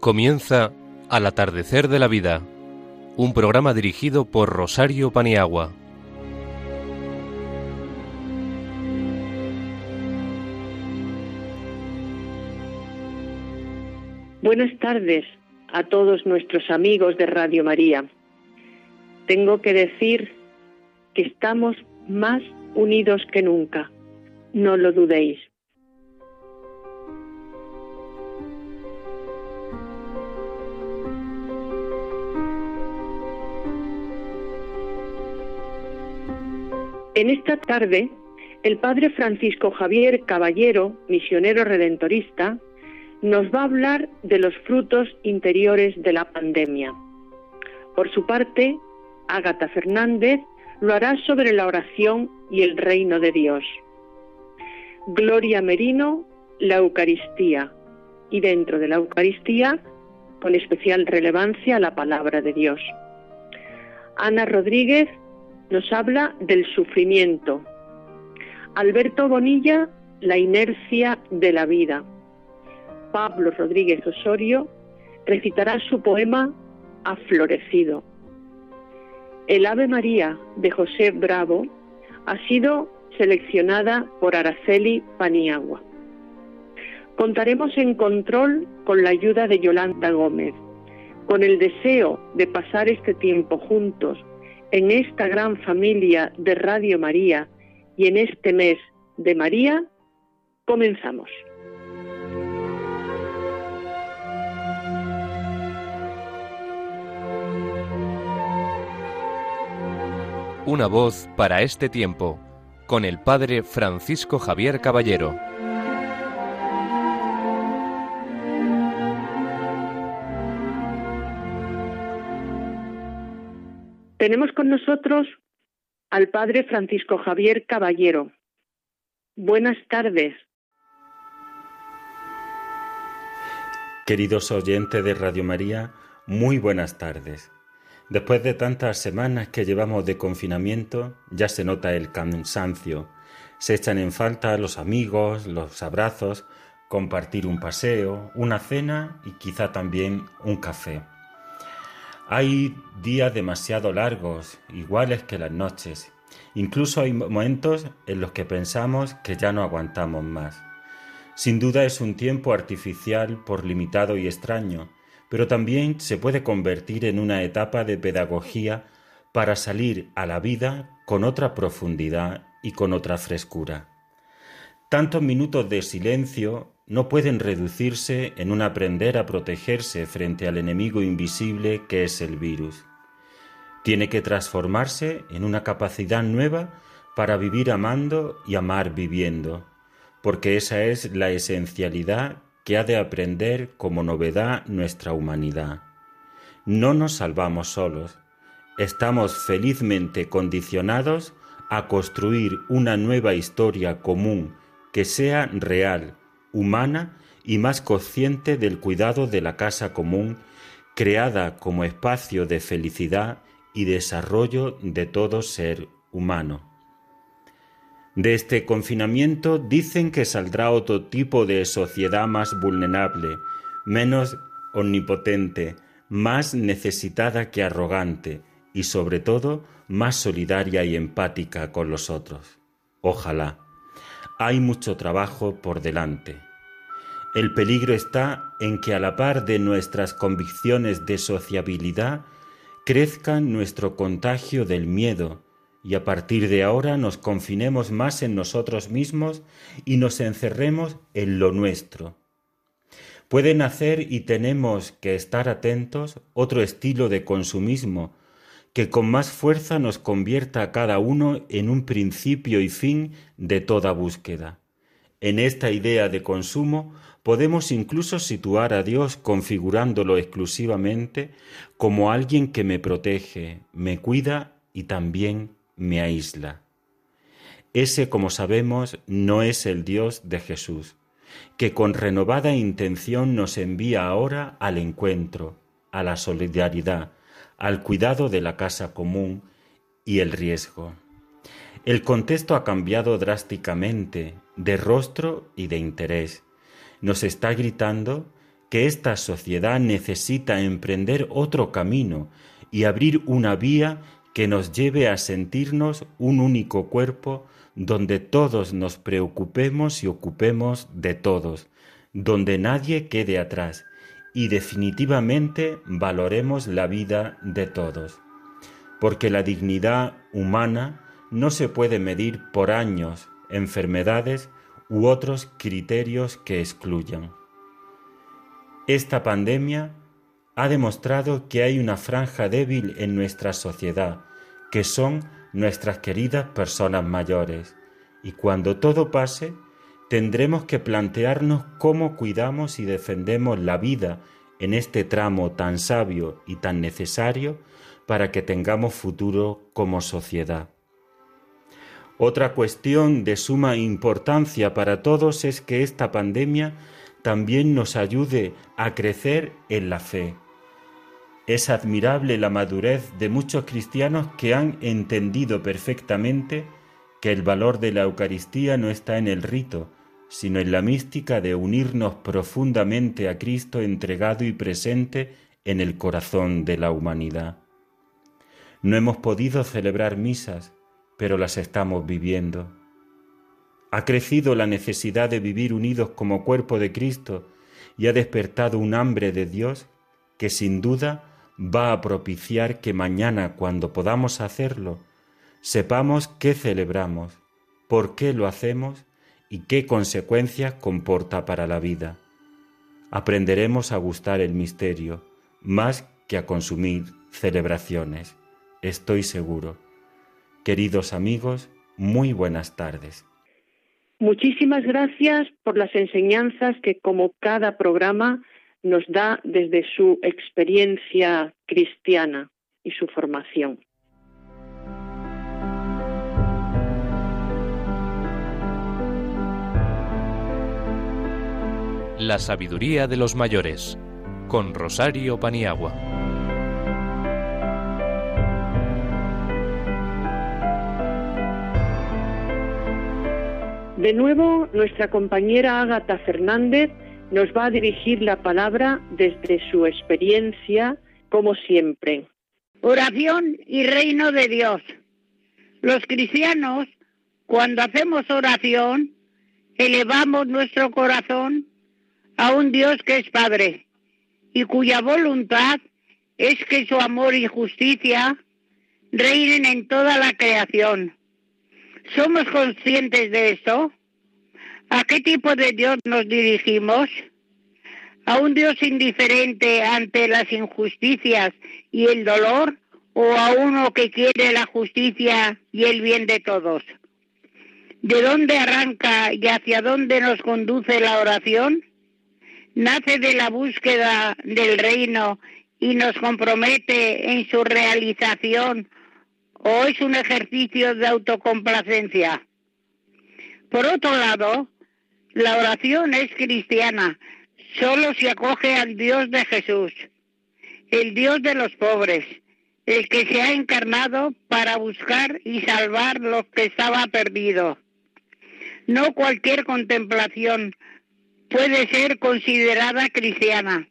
Comienza Al atardecer de la vida, un programa dirigido por Rosario Paniagua. Buenas tardes a todos nuestros amigos de Radio María. Tengo que decir que estamos más unidos que nunca. No lo dudéis. En esta tarde, el padre Francisco Javier Caballero, misionero redentorista, nos va a hablar de los frutos interiores de la pandemia. Por su parte, Ágata Fernández lo hará sobre la oración y el reino de Dios. Gloria Merino, la Eucaristía, y dentro de la Eucaristía, con especial relevancia, la palabra de Dios. Ana Rodríguez nos habla del sufrimiento. Alberto Bonilla, la inercia de la vida. Pablo Rodríguez Osorio recitará su poema Ha florecido. El Ave María de José Bravo ha sido seleccionada por Araceli Paniagua. Contaremos en control con la ayuda de Yolanda Gómez, con el deseo de pasar este tiempo juntos en esta gran familia de Radio María y en este mes de María, comenzamos. Una voz para este tiempo, con el Padre Francisco Javier Caballero. Tenemos con nosotros al Padre Francisco Javier Caballero. Buenas tardes. Queridos oyentes de Radio María, muy buenas tardes. Después de tantas semanas que llevamos de confinamiento, ya se nota el cansancio. Se echan en falta los amigos, los abrazos, compartir un paseo, una cena y quizá también un café. Hay días demasiado largos, iguales que las noches. Incluso hay momentos en los que pensamos que ya no aguantamos más. Sin duda es un tiempo artificial por limitado y extraño, pero también se puede convertir en una etapa de pedagogía para salir a la vida con otra profundidad y con otra frescura. Tantos minutos de silencio no pueden reducirse en un aprender a protegerse frente al enemigo invisible que es el virus. Tiene que transformarse en una capacidad nueva para vivir amando y amar viviendo, porque esa es la esencialidad que ha de aprender como novedad nuestra humanidad. No nos salvamos solos, estamos felizmente condicionados a construir una nueva historia común que sea real, humana y más consciente del cuidado de la casa común, creada como espacio de felicidad y desarrollo de todo ser humano. De este confinamiento dicen que saldrá otro tipo de sociedad más vulnerable, menos omnipotente, más necesitada que arrogante y sobre todo más solidaria y empática con los otros. Ojalá. Hay mucho trabajo por delante. El peligro está en que a la par de nuestras convicciones de sociabilidad crezca nuestro contagio del miedo, y a partir de ahora nos confinemos más en nosotros mismos y nos encerremos en lo nuestro. Puede nacer y tenemos que estar atentos otro estilo de consumismo que con más fuerza nos convierta a cada uno en un principio y fin de toda búsqueda. En esta idea de consumo podemos incluso situar a Dios configurándolo exclusivamente como alguien que me protege, me cuida y también me aísla. Ese, como sabemos, no es el Dios de Jesús, que con renovada intención nos envía ahora al encuentro, a la solidaridad, al cuidado de la casa común y el riesgo. El contexto ha cambiado drásticamente de rostro y de interés. Nos está gritando que esta sociedad necesita emprender otro camino y abrir una vía que nos lleve a sentirnos un único cuerpo donde todos nos preocupemos y ocupemos de todos, donde nadie quede atrás y definitivamente valoremos la vida de todos. Porque la dignidad humana no se puede medir por años, enfermedades u otros criterios que excluyan. Esta pandemia ha demostrado que hay una franja débil en nuestra sociedad, que son nuestras queridas personas mayores, y cuando todo pase, tendremos que plantearnos cómo cuidamos y defendemos la vida en este tramo tan sabio y tan necesario para que tengamos futuro como sociedad. Otra cuestión de suma importancia para todos es que esta pandemia también nos ayude a crecer en la fe. Es admirable la madurez de muchos cristianos que han entendido perfectamente que el valor de la Eucaristía no está en el rito, sino en la mística de unirnos profundamente a Cristo entregado y presente en el corazón de la humanidad. No hemos podido celebrar misas, pero las estamos viviendo. Ha crecido la necesidad de vivir unidos como cuerpo de Cristo y ha despertado un hambre de Dios que sin duda va a propiciar que mañana, cuando podamos hacerlo, sepamos qué celebramos, por qué lo hacemos y qué consecuencias comporta para la vida. Aprenderemos a gustar el misterio más que a consumir celebraciones, estoy seguro. Queridos amigos, muy buenas tardes. Muchísimas gracias por las enseñanzas que como cada programa nos da desde su experiencia cristiana y su formación. La sabiduría de los mayores con Rosario Paniagua. De nuevo, nuestra compañera Ágata Fernández nos va a dirigir la palabra desde su experiencia, como siempre. Oración y reino de Dios. Los cristianos, cuando hacemos oración, elevamos nuestro corazón a un Dios que es Padre y cuya voluntad es que su amor y justicia reinen en toda la creación. ¿Somos conscientes de esto? ¿A qué tipo de Dios nos dirigimos? ¿A un Dios indiferente ante las injusticias y el dolor o a uno que quiere la justicia y el bien de todos? ¿De dónde arranca y hacia dónde nos conduce la oración? ¿Nace de la búsqueda del reino y nos compromete en su realización o es un ejercicio de autocomplacencia. Por otro lado, la oración es cristiana, solo se acoge al Dios de Jesús, el Dios de los pobres, el que se ha encarnado para buscar y salvar lo que estaba perdido. No cualquier contemplación puede ser considerada cristiana.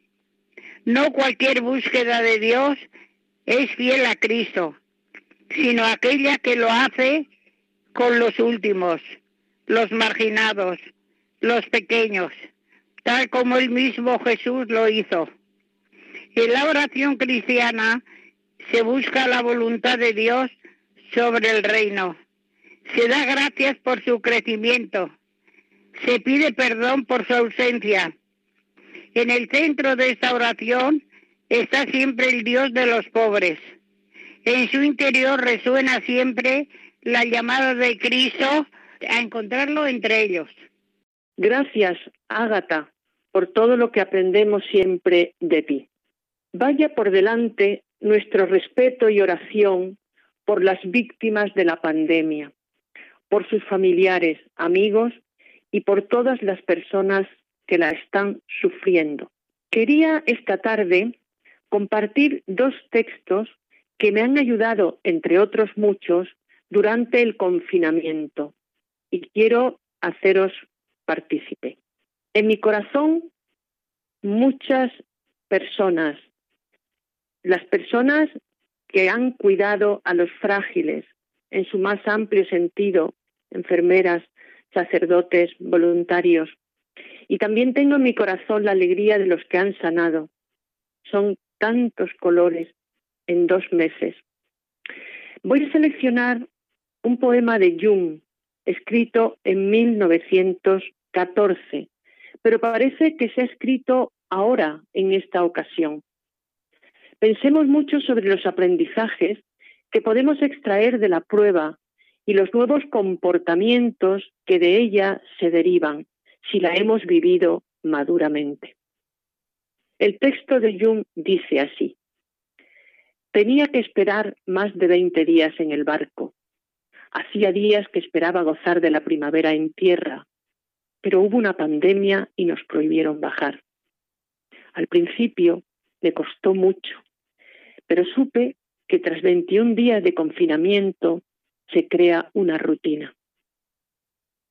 No cualquier búsqueda de Dios es fiel a Cristo sino aquella que lo hace con los últimos, los marginados, los pequeños, tal como el mismo Jesús lo hizo. En la oración cristiana se busca la voluntad de Dios sobre el reino. Se da gracias por su crecimiento. Se pide perdón por su ausencia. En el centro de esta oración está siempre el Dios de los pobres en su interior resuena siempre la llamada de Cristo a encontrarlo entre ellos. Gracias, Ágata, por todo lo que aprendemos siempre de ti. Vaya por delante nuestro respeto y oración por las víctimas de la pandemia, por sus familiares, amigos y por todas las personas que la están sufriendo. Quería esta tarde compartir dos textos que me han ayudado, entre otros muchos, durante el confinamiento y quiero haceros partícipe. En mi corazón muchas personas, las personas que han cuidado a los frágiles en su más amplio sentido, enfermeras, sacerdotes, voluntarios. Y también tengo en mi corazón la alegría de los que han sanado. Son tantos colores en dos meses. Voy a seleccionar un poema de Jung, escrito en 1914, pero parece que se ha escrito ahora, en esta ocasión. Pensemos mucho sobre los aprendizajes que podemos extraer de la prueba y los nuevos comportamientos que de ella se derivan si la hemos vivido maduramente. El texto de Jung dice así, tenía que esperar más de 20 días en el barco. Hacía días que esperaba gozar de la primavera en tierra, pero hubo una pandemia y nos prohibieron bajar. Al principio me costó mucho, pero supe que tras 21 días de confinamiento se crea una rutina.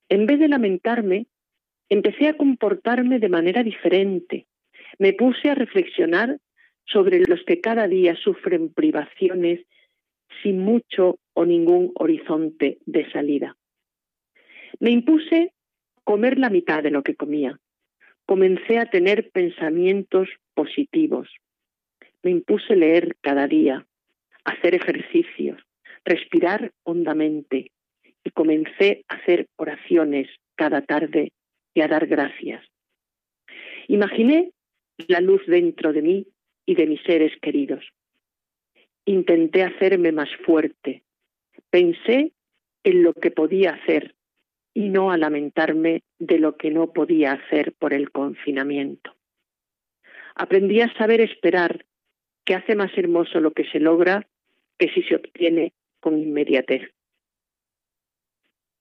En vez de lamentarme, empecé a comportarme de manera diferente. Me puse a reflexionar sobre los que cada día sufren privaciones sin mucho o ningún horizonte de salida. Me impuse comer la mitad de lo que comía. Comencé a tener pensamientos positivos. Me impuse leer cada día, hacer ejercicios, respirar hondamente y comencé a hacer oraciones cada tarde y a dar gracias. Imaginé la luz dentro de mí y de mis seres queridos. Intenté hacerme más fuerte. Pensé en lo que podía hacer y no a lamentarme de lo que no podía hacer por el confinamiento. Aprendí a saber esperar, que hace más hermoso lo que se logra que si se obtiene con inmediatez.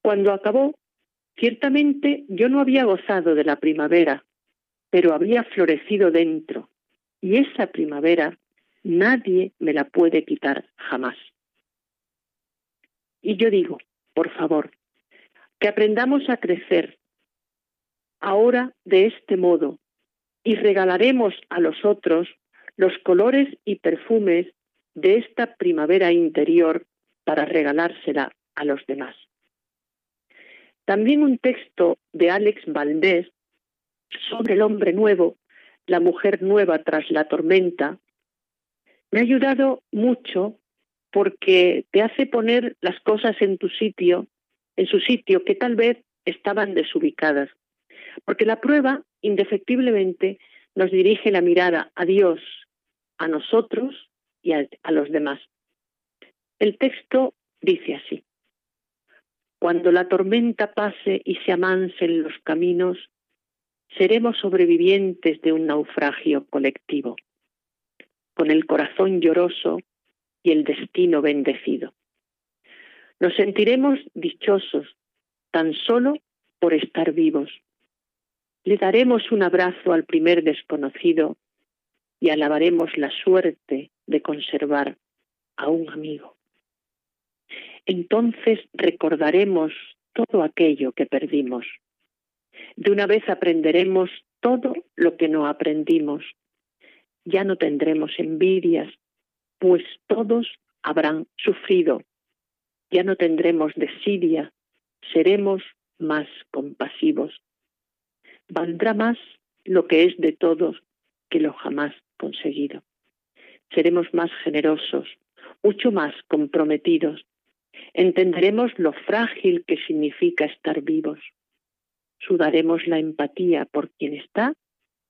Cuando acabó, ciertamente yo no había gozado de la primavera, pero había florecido dentro, y esa primavera nadie me la puede quitar jamás. Y yo digo, por favor, que aprendamos a crecer ahora de este modo y regalaremos a los otros los colores y perfumes de esta primavera interior para regalársela a los demás. También un texto de Alex Valdés sobre el hombre nuevo, la mujer nueva tras la tormenta, me ha ayudado mucho porque te hace poner las cosas en tu sitio, en su sitio, que tal vez estaban desubicadas. Porque la prueba, indefectiblemente, nos dirige la mirada a Dios, a nosotros y a, los demás. El texto dice así. Cuando la tormenta pase y se amansen los caminos, seremos sobrevivientes de un naufragio colectivo, con el corazón lloroso y el destino bendecido. Nos sentiremos dichosos tan solo por estar vivos. Le daremos un abrazo al primer desconocido y alabaremos la suerte de conservar a un amigo. Entonces recordaremos todo aquello que perdimos. De una vez aprenderemos todo lo que no aprendimos. Ya no tendremos envidias, pues todos habrán sufrido. Ya no tendremos desidia, seremos más compasivos. Valdrá más lo que es de todos que lo jamás conseguido. Seremos más generosos, mucho más comprometidos. Entenderemos lo frágil que significa estar vivos. Sudaremos la empatía por quien está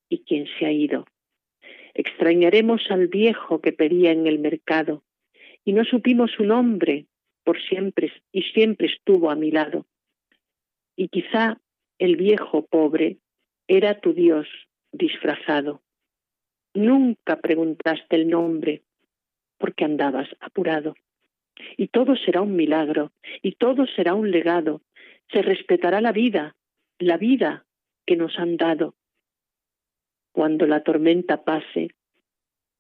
y quien se ha ido. Extrañaremos al viejo que pedía en el mercado y no supimos su nombre por siempre y siempre estuvo a mi lado. Y quizá el viejo pobre era tu Dios disfrazado. Nunca preguntaste el nombre porque andabas apurado. Y todo será un milagro, y todo será un legado. Se respetará la vida, la vida que nos han dado. Cuando la tormenta pase,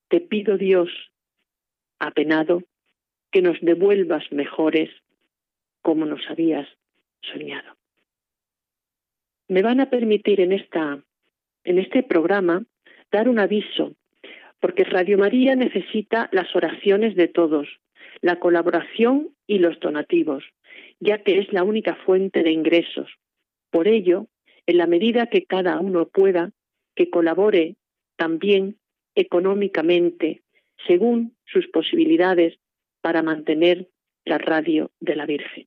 te pido Dios, apenado, que nos devuelvas mejores como nos habías soñado. Me van a permitir en esta en este programa dar un aviso, porque Radio María necesita las oraciones de todos, la colaboración y los donativos, ya que es la única fuente de ingresos. Por ello, en la medida que cada uno pueda, que colabore también económicamente, según sus posibilidades, para mantener la radio de la Virgen.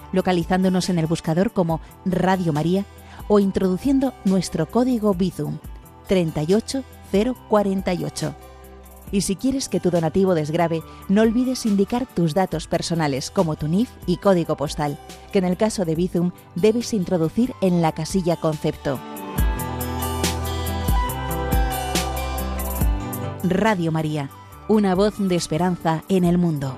localizándonos en el buscador como Radio María o introduciendo nuestro código Bizum 38048. Y si quieres que tu donativo desgrabe, no olvides indicar tus datos personales como tu NIF y código postal, que en el caso de Bizum debes introducir en la casilla concepto. Radio María una voz de esperanza en el mundo.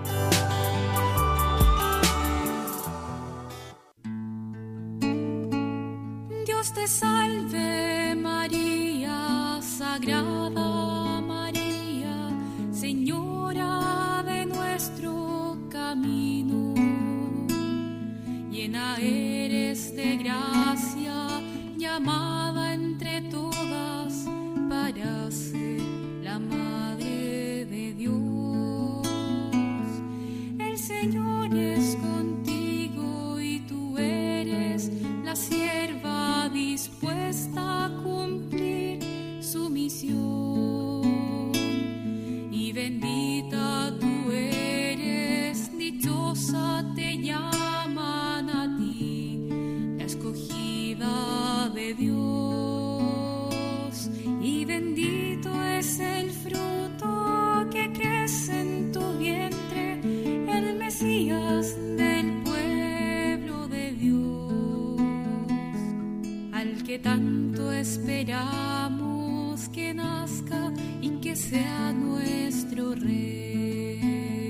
Tanto esperamos que nazca y que sea nuestro rey.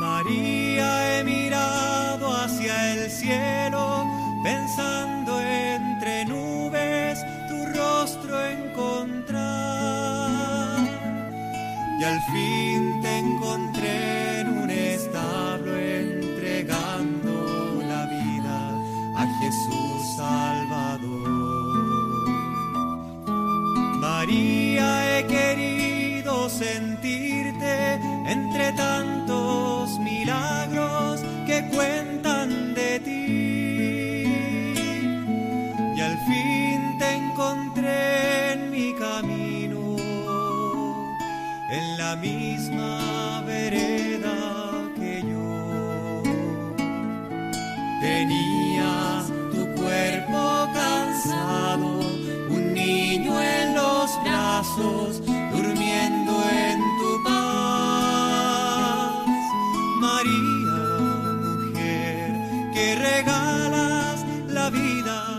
María, he mirado hacia el cielo, pensando entre nubes tu rostro encontrar y al fin entre tantos milagros que cuentan de ti. Y al fin te encontré en mi camino en la misma vereda que yo. Tenías tu cuerpo cansado, un niño en los brazos,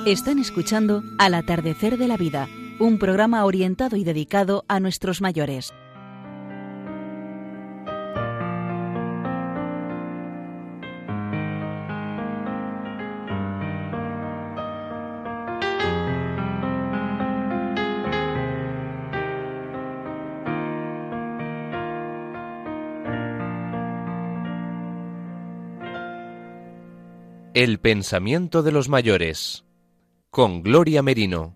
Están escuchando Al atardecer de la vida, un programa orientado y dedicado a nuestros mayores. El pensamiento de los mayores con Gloria Merino.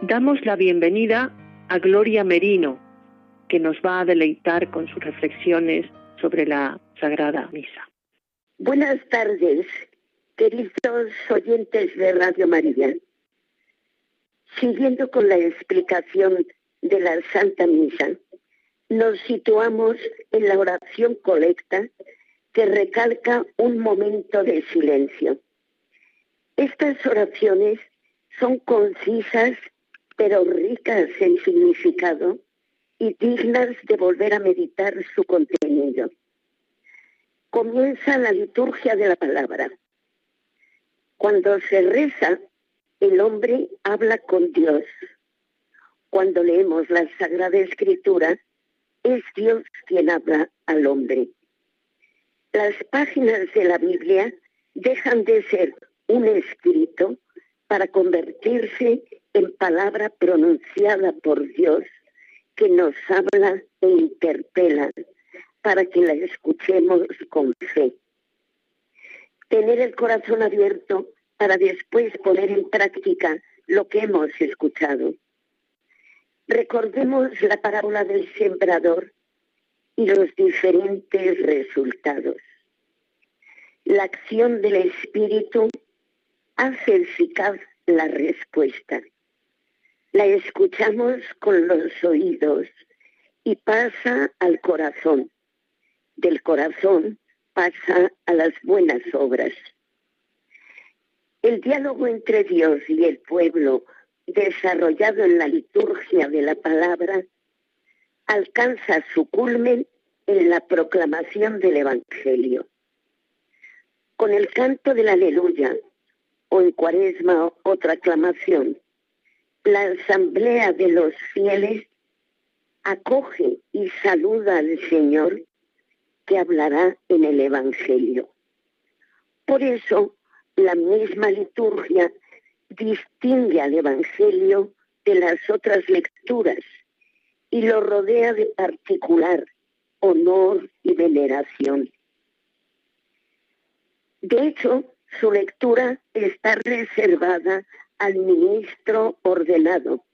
Damos la bienvenida a Gloria Merino, que nos va a deleitar con sus reflexiones sobre la Sagrada Misa. Buenas tardes, queridos oyentes de Radio María. Siguiendo con la explicación de la Santa Misa, nos situamos en la oración colecta que recalca un momento de silencio. Estas oraciones son concisas pero ricas en significado y dignas de volver a meditar su contenido. Comienza la liturgia de la palabra. Cuando se reza, el hombre habla con Dios. Cuando leemos la Sagrada Escritura, es Dios quien habla al hombre. Las páginas de la Biblia dejan de ser un escrito para convertirse en palabra pronunciada por Dios que nos habla e interpela para que la escuchemos con fe. Tener el corazón abierto para después poner en práctica lo que hemos escuchado. Recordemos la parábola del sembrador y los diferentes resultados. La acción del Espíritu hace eficaz la respuesta. La escuchamos con los oídos y pasa al corazón. Del corazón pasa a las buenas obras. El diálogo entre Dios y el pueblo, desarrollado en la liturgia de la palabra, alcanza su culmen en la proclamación del Evangelio. Con el canto del aleluya, o en cuaresma otra aclamación, la asamblea de los fieles acoge y saluda al Señor que hablará en el Evangelio. Por eso, la misma liturgia distingue al Evangelio de las otras lecturas y lo rodea de particular honor y veneración. De hecho, su lectura está reservada al ministro ordenado,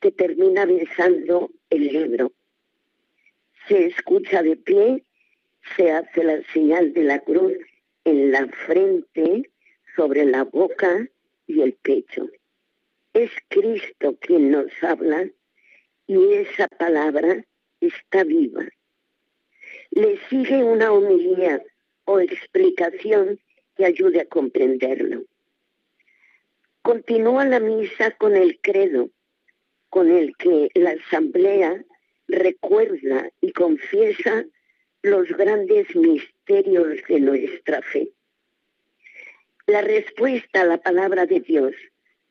que termina besando el libro. Se escucha de pie, se hace la señal de la cruz en la frente, sobre la boca y el pecho. Es Cristo quien nos habla y esa palabra está viva. Le sigue una homilía o explicación que ayude a comprenderlo. Continúa la misa con el credo, con el que la asamblea recuerda y confiesa los grandes misterios de nuestra fe. La respuesta a la palabra de Dios,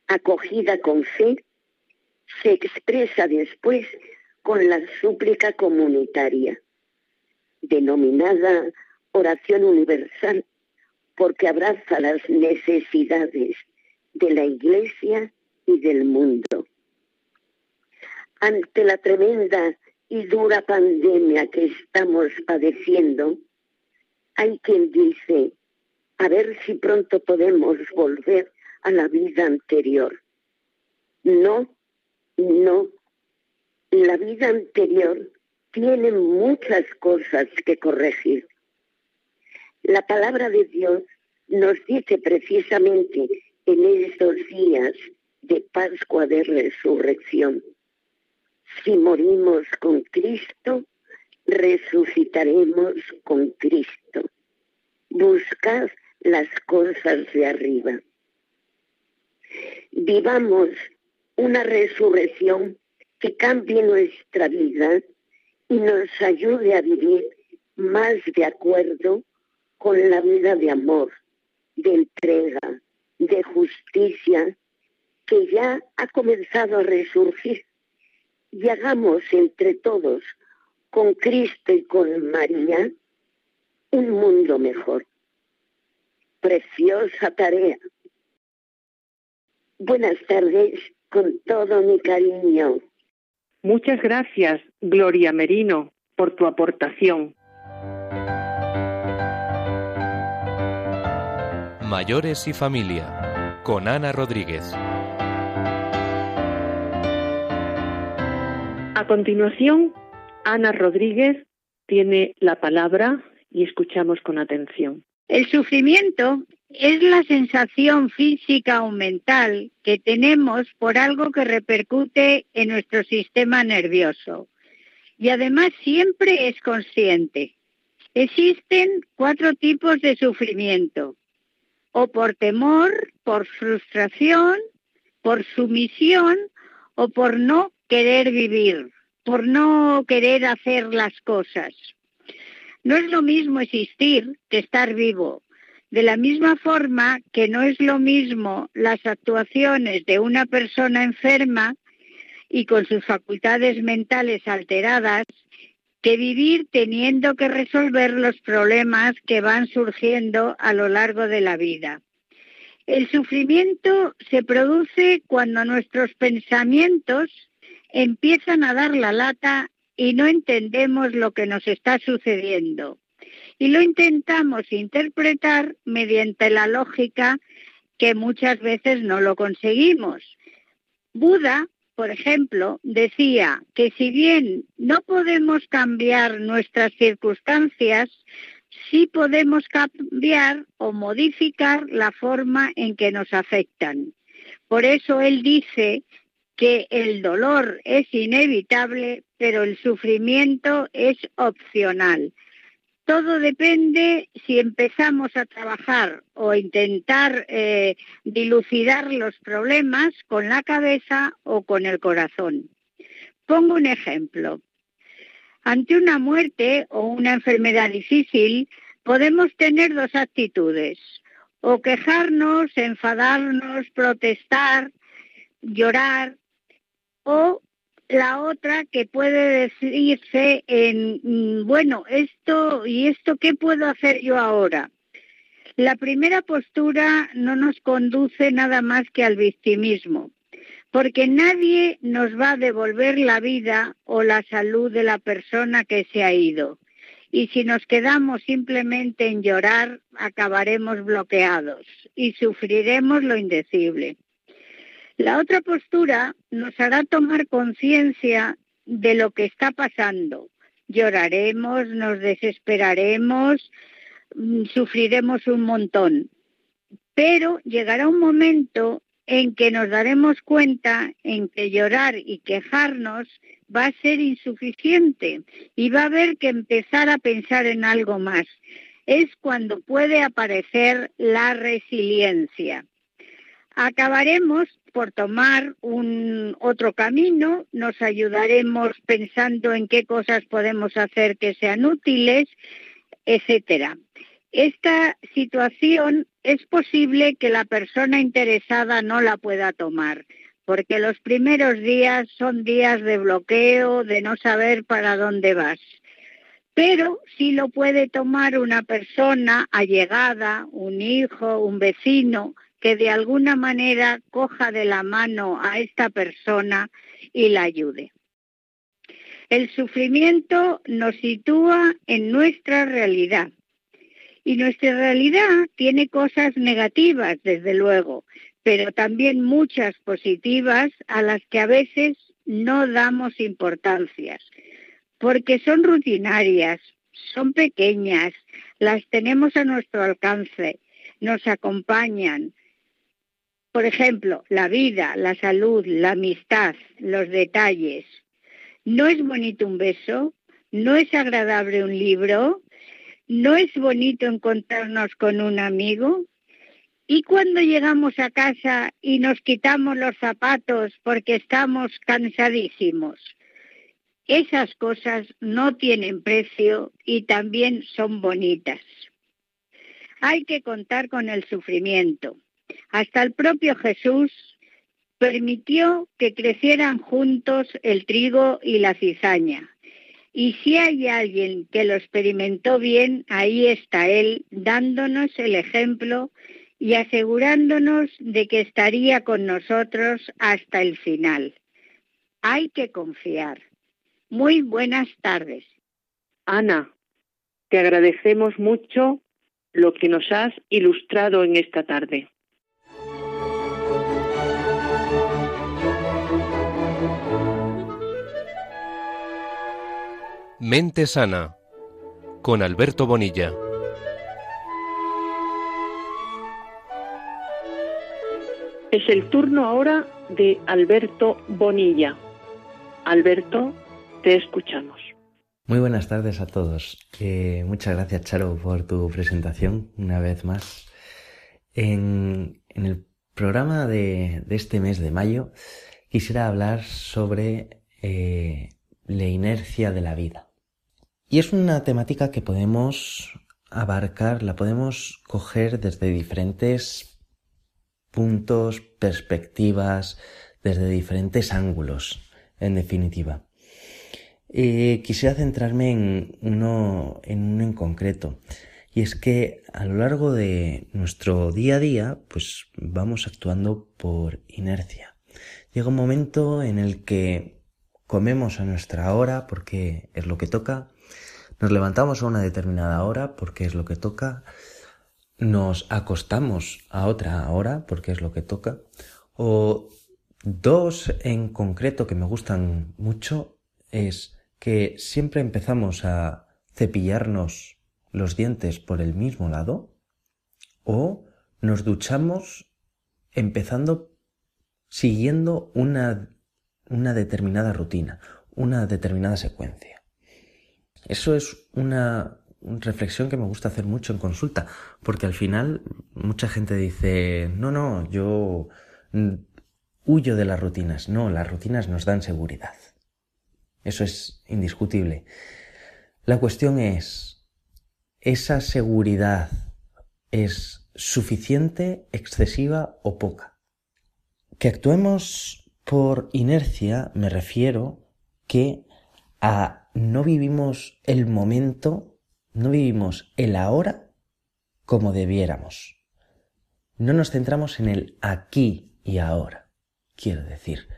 acogida con fe, se expresa después con la súplica comunitaria, denominada oración universal porque abraza las necesidades de la Iglesia y del mundo. Ante la tremenda y dura pandemia que estamos padeciendo, hay quien dice, a ver si pronto podemos volver a la vida anterior. No, no. La vida anterior tiene muchas cosas que corregir la palabra de Dios nos dice precisamente en estos días de Pascua de Resurrección, si morimos con Cristo, resucitaremos con Cristo. Buscad las cosas de arriba. Vivamos una resurrección que cambie nuestra vida y nos ayude a vivir más de acuerdo con la vida de amor, de entrega, de justicia, que ya ha comenzado a resurgir. Y hagamos entre todos, con Cristo y con María, un mundo mejor. Preciosa tarea. Buenas tardes, con todo mi cariño. Muchas gracias, Gloria Merino, por tu aportación. Mayores y familia, con Ana Rodríguez. A continuación, Ana Rodríguez tiene la palabra y escuchamos con atención. El sufrimiento es la sensación física o mental que tenemos por algo que repercute en nuestro sistema nervioso y además siempre es consciente. Existen cuatro tipos de sufrimiento, o por temor, por frustración, por sumisión o por no querer vivir, por no querer hacer las cosas. No es lo mismo existir que estar vivo. De la misma forma que no es lo mismo las actuaciones de una persona enferma y con sus facultades mentales alteradas que vivir teniendo que resolver los problemas que van surgiendo a lo largo de la vida. El sufrimiento se produce cuando nuestros pensamientos empiezan a dar la lata y no entendemos lo que nos está sucediendo. Y lo intentamos interpretar mediante la lógica que muchas veces no lo conseguimos. Buda, por ejemplo, decía que si bien no podemos cambiar nuestras circunstancias, sí podemos cambiar o modificar la forma en que nos afectan. Por eso él dice que el dolor es inevitable, pero el sufrimiento es opcional. Todo depende si empezamos a trabajar o intentar eh, dilucidar los problemas con la cabeza o con el corazón. Pongo un ejemplo. Ante una muerte o una enfermedad difícil, podemos tener dos actitudes, o quejarnos, enfadarnos, protestar, llorar, o la otra que puede decirse en, mm, bueno, esto y esto, ¿qué puedo hacer yo ahora? La primera postura no nos conduce nada más que al victimismo, porque nadie nos va a devolver la vida o la salud de la persona que se ha ido. Y si nos quedamos simplemente en llorar, acabaremos bloqueados y sufriremos lo indecible. La otra postura nos hará tomar conciencia de lo que está pasando. Lloraremos, nos desesperaremos, mm, sufriremos un montón. Pero llegará un momento en que nos daremos cuenta en que llorar y quejarnos va a ser insuficiente y va a haber que empezar a pensar en algo más. Es cuando puede aparecer la resiliencia. Acabaremos por tomar un otro camino, nos ayudaremos pensando en qué cosas podemos hacer que sean útiles, etcétera. Esta situación es posible que la persona interesada no la pueda tomar, porque los primeros días son días de bloqueo, de no saber para dónde vas. Pero sí lo puede tomar una persona allegada, un hijo, un vecino, que de alguna manera coja de la mano a esta persona y la ayude. El sufrimiento nos sitúa en nuestra realidad y nuestra realidad tiene cosas negativas, desde luego, pero también muchas positivas a las que a veces no damos importancias, porque son rutinarias, son pequeñas, las tenemos a nuestro alcance, nos acompañan, por ejemplo, la vida, la salud, la amistad, los detalles. ¿No es bonito un beso? ¿No es agradable un libro? ¿No es bonito encontrarnos con un amigo? ¿Y cuando llegamos a casa y nos quitamos los zapatos porque estamos cansadísimos? Esas cosas no tienen precio y también son bonitas. Hay que contar con el sufrimiento. Hasta el propio Jesús permitió que crecieran juntos el trigo y la cizaña. Y si hay alguien que lo experimentó bien, ahí está Él, dándonos el ejemplo y asegurándonos de que estaría con nosotros hasta el final. Hay que confiar. Muy buenas tardes. Ana, te agradecemos mucho lo que nos has ilustrado en esta tarde. Mente Sana con Alberto Bonilla. Es el turno ahora de Alberto Bonilla. Alberto, te escuchamos. Muy buenas tardes a todos. Eh, muchas gracias, Charo, por tu presentación una vez más. En, en el programa de, de, este mes de mayo quisiera hablar sobre eh, la inercia de la vida. Y es una temática que podemos abarcar, la podemos coger desde diferentes puntos, perspectivas, desde diferentes ángulos, en definitiva. Eh, quisiera centrarme en uno, en uno en concreto. Y es que a lo largo de nuestro día a día, pues vamos actuando por inercia. Llega un momento en el que comemos a nuestra hora porque es lo que toca, nos levantamos a una determinada hora porque es lo que toca, nos acostamos a otra hora porque es lo que toca, o dos en concreto que me gustan mucho es que siempre empezamos a cepillarnos los dientes por el mismo lado o nos duchamos empezando siguiendo una, una determinada rutina, una determinada secuencia. Eso es una, reflexión que me gusta hacer mucho en consulta, porque al final mucha gente dice, no, no, yo huyo de las rutinas. No, las rutinas nos dan seguridad. Eso es indiscutible. La cuestión es, ¿esa seguridad es suficiente, excesiva o poca? Que actuemos por inercia me refiero que a no vivimos el momento, no vivimos el ahora como debiéramos. No nos centramos en el aquí y ahora. Quiero decir,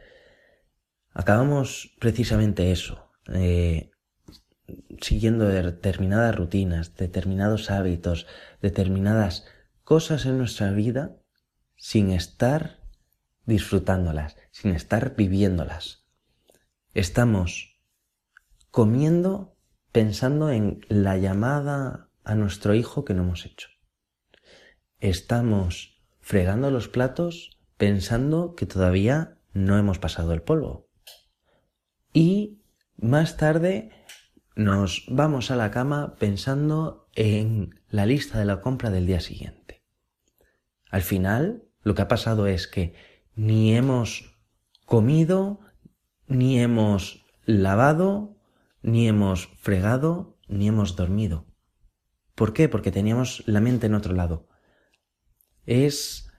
acabamos precisamente eso, eh, siguiendo determinadas rutinas, determinados hábitos, determinadas cosas en nuestra vida sin estar disfrutándolas, sin estar viviéndolas. Estamos comiendo pensando en la llamada a nuestro hijo que no hemos hecho. Estamos fregando los platos pensando que todavía no hemos pasado el polvo. Y más tarde nos vamos a la cama pensando en la lista de la compra del día siguiente. Al final, lo que ha pasado es que ni hemos comido, ni hemos lavado, ni hemos fregado, ni hemos dormido. ¿Por qué? Porque teníamos la mente en otro lado. Es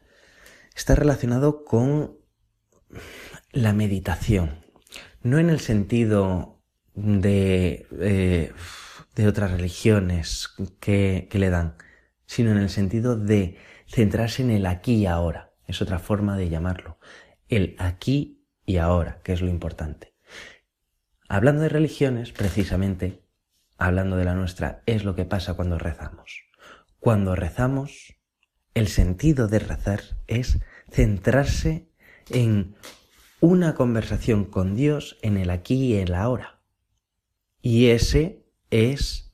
está relacionado con la meditación. No en el sentido de, eh, de otras religiones que, que le dan, sino en el sentido de centrarse en el aquí y ahora. Es otra forma de llamarlo. El aquí y ahora, que es lo importante. Hablando de religiones, precisamente, hablando de la nuestra, es lo que pasa cuando rezamos. Cuando rezamos, el sentido de rezar es centrarse en una conversación con Dios en el aquí y el ahora. Y ese es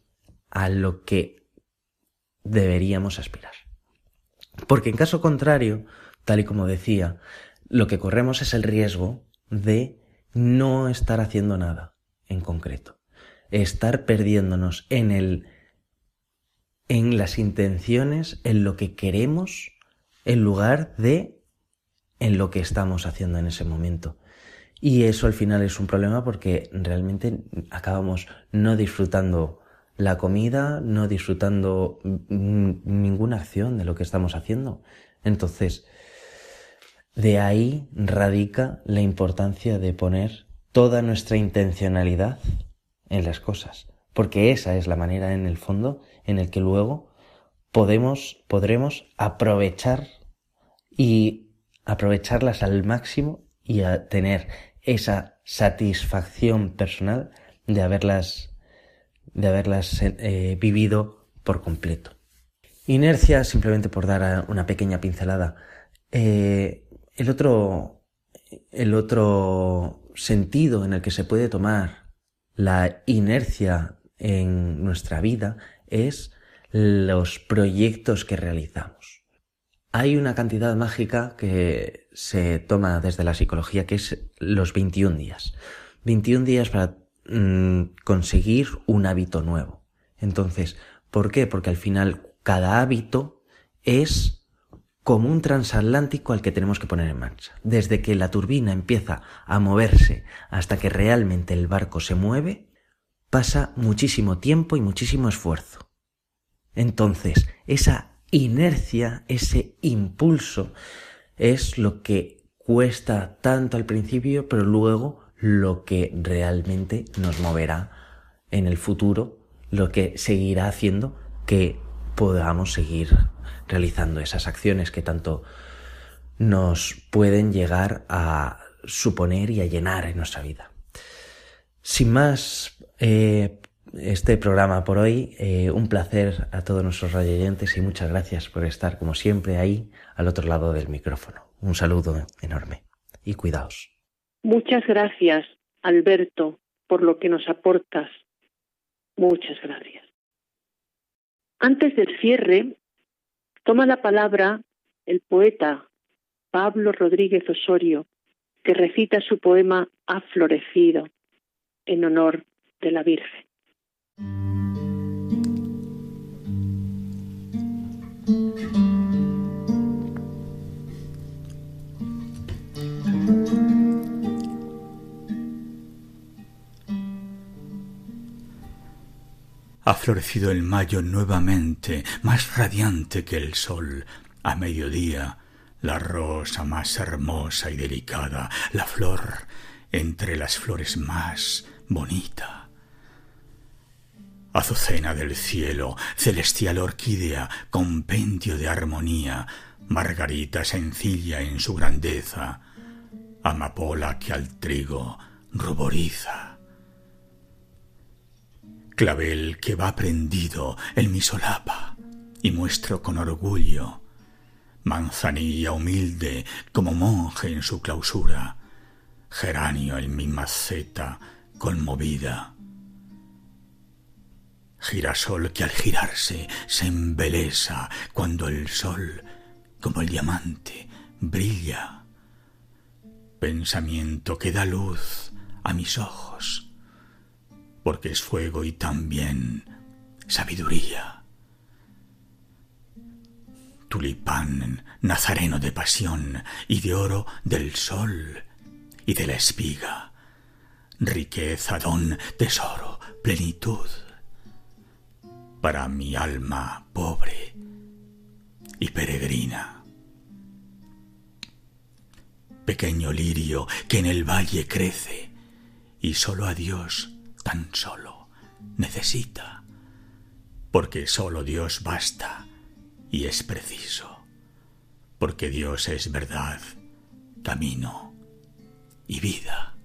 a lo que deberíamos aspirar. Porque en caso contrario, tal y como decía, lo que corremos es el riesgo de no estar haciendo nada en concreto, estar perdiéndonos en el en las intenciones, en lo que queremos, en lugar de en lo que estamos haciendo en ese momento. Y eso al final es un problema porque realmente acabamos no disfrutando la comida, no disfrutando ninguna acción de lo que estamos haciendo. Entonces, de ahí radica la importancia de poner toda nuestra intencionalidad en las cosas, porque esa es la manera en el fondo en el que luego podemos, podremos aprovechar y aprovecharlas al máximo y a tener esa satisfacción personal de haberlas, de haberlas eh, vivido por completo. Inercia, simplemente por dar una pequeña pincelada. Eh, el otro, el otro sentido en el que se puede tomar la inercia en nuestra vida es los proyectos que realizamos. Hay una cantidad mágica que se toma desde la psicología que es los 21 días. 21 días para mm, conseguir un hábito nuevo. Entonces, ¿por qué? Porque al final cada hábito es como un transatlántico al que tenemos que poner en marcha. Desde que la turbina empieza a moverse hasta que realmente el barco se mueve, pasa muchísimo tiempo y muchísimo esfuerzo. Entonces, esa inercia, ese impulso, es lo que cuesta tanto al principio, pero luego lo que realmente nos moverá en el futuro, lo que seguirá haciendo que podamos seguir realizando esas acciones que tanto nos pueden llegar a suponer y a llenar en nuestra vida. Sin más, eh, este programa por hoy. Eh, un placer a todos nuestros radioyentes y muchas gracias por estar, como siempre, ahí al otro lado del micrófono. Un saludo enorme y cuidaos. Muchas gracias, Alberto, por lo que nos aportas. Muchas gracias. Antes del cierre, toma la palabra el poeta Pablo Rodríguez Osorio, que recita su poema Ha florecido en honor de la Virgen. Ha florecido el mayo nuevamente, más radiante que el sol. A mediodía, la rosa más hermosa y delicada, la flor entre las flores más bonita. Azucena del cielo, celestial orquídea, compendio de armonía, margarita sencilla en su grandeza, amapola que al trigo ruboriza clavel que va prendido en mi solapa y muestro con orgullo, manzanilla humilde como monje en su clausura, geranio en mi maceta conmovida, girasol que al girarse se embelesa cuando el sol, como el diamante, brilla, pensamiento que da luz a mis ojos, porque es fuego y también sabiduría. Tulipán, nazareno de pasión y de oro del sol y de la espiga, riqueza, don, tesoro, plenitud, para mi alma pobre y peregrina. Pequeño lirio que en el valle crece y solo a Dios tan solo necesita, porque solo Dios basta y es preciso, porque Dios es verdad, camino y vida.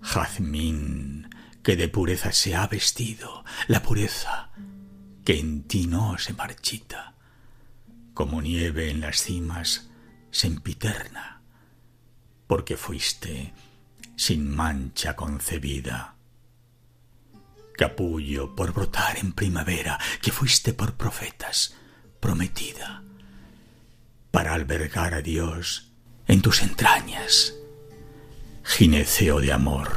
Jazmín, que de pureza se ha vestido, la pureza que en ti no se marchita, como nieve en las cimas sempiterna, porque fuiste sin mancha concebida. Capullo por brotar en primavera, que fuiste por profetas prometida, para albergar a Dios en tus entrañas. Gineceo de amor,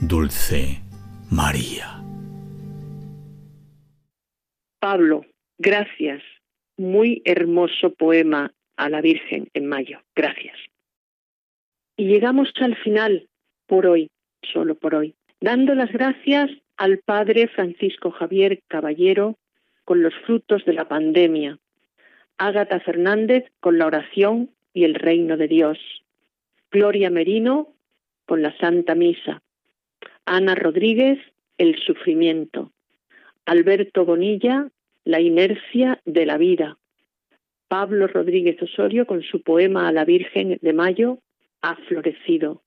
dulce María. Pablo, gracias. muy hermoso poema a la Virgen en mayo. Gracias. Y llegamos al final por hoy, solo por hoy, dando las gracias al Padre Francisco Javier Caballero con los frutos de la pandemia, Ágata Fernández con la oración y el reino de Dios, Gloria Merino con la Santa Misa, Ana Rodríguez el sufrimiento, Alberto Bonilla la inercia de la vida, Pablo Rodríguez Osorio con su poema a la Virgen de Mayo ha florecido.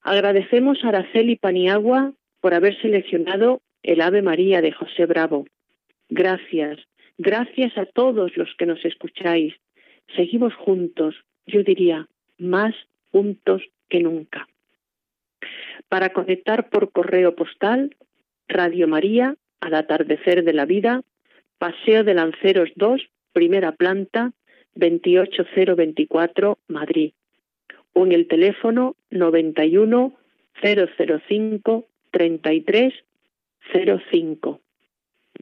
Agradecemos a Araceli Paniagua por haber seleccionado el Ave María de José Bravo. Gracias, gracias a todos los que nos escucháis. Seguimos juntos, yo diría, más juntos que nunca. Para conectar por correo postal, Radio María, al atardecer de la vida, Paseo de Lanceros 2, primera planta, 28024, Madrid. O en el teléfono 91 005 3305,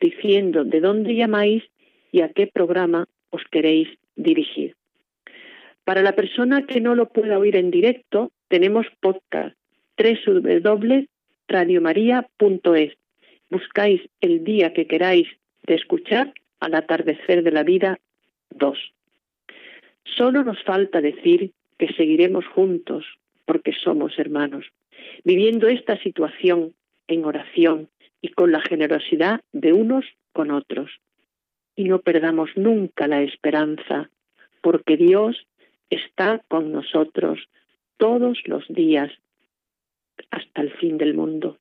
diciendo de dónde llamáis y a qué programa os queréis dirigir. Para la persona que no lo pueda oír en directo, tenemos podcast www.radiomaria.es. Buscáis el día que queráis de escuchar al atardecer de la vida 2. Solo nos falta decir que seguiremos juntos porque somos hermanos viviendo esta situación en oración y con la generosidad de unos con otros. Y no perdamos nunca la esperanza, porque Dios está con nosotros todos los días hasta el fin del mundo.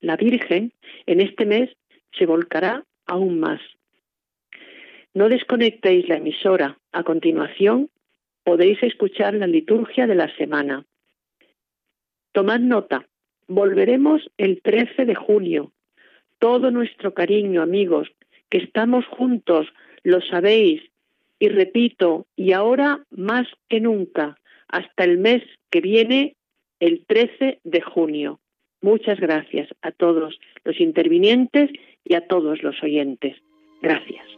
La Virgen en este mes se volcará aún más. No desconectéis la emisora. A continuación podéis escuchar la liturgia de la semana. Tomad nota, volveremos el 13 de junio. Todo nuestro cariño, amigos, que estamos juntos, lo sabéis. Y repito, y ahora más que nunca, hasta el mes que viene, el 13 de junio. Muchas gracias a todos los intervinientes y a todos los oyentes. Gracias.